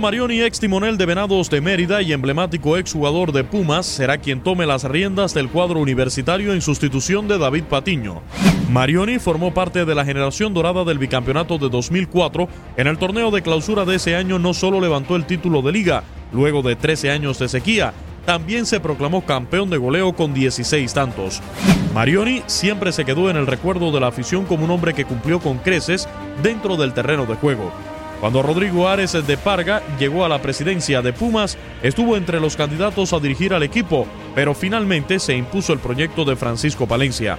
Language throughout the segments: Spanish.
Marioni, ex timonel de Venados de Mérida y emblemático exjugador de Pumas, será quien tome las riendas del cuadro universitario en sustitución de David Patiño. Marioni formó parte de la generación dorada del bicampeonato de 2004. En el torneo de clausura de ese año no solo levantó el título de liga, luego de 13 años de sequía, también se proclamó campeón de goleo con 16 tantos. Marioni siempre se quedó en el recuerdo de la afición como un hombre que cumplió con creces dentro del terreno de juego. Cuando Rodrigo Ares de Parga llegó a la presidencia de Pumas, estuvo entre los candidatos a dirigir al equipo, pero finalmente se impuso el proyecto de Francisco Palencia.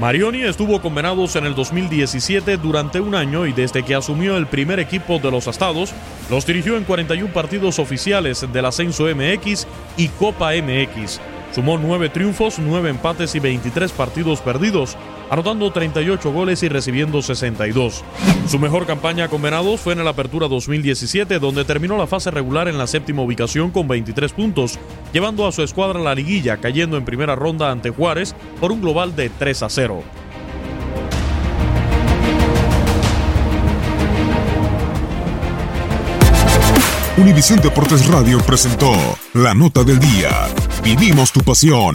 Marioni estuvo con Venados en el 2017 durante un año y desde que asumió el primer equipo de los Astados, los dirigió en 41 partidos oficiales del Ascenso MX y Copa MX. Sumó 9 triunfos, 9 empates y 23 partidos perdidos, anotando 38 goles y recibiendo 62. Su mejor campaña con Venados fue en la Apertura 2017, donde terminó la fase regular en la séptima ubicación con 23 puntos, llevando a su escuadra a la liguilla, cayendo en primera ronda ante Juárez por un global de 3 a 0. Univisión Deportes Radio presentó La Nota del Día. Vivimos tu pasión.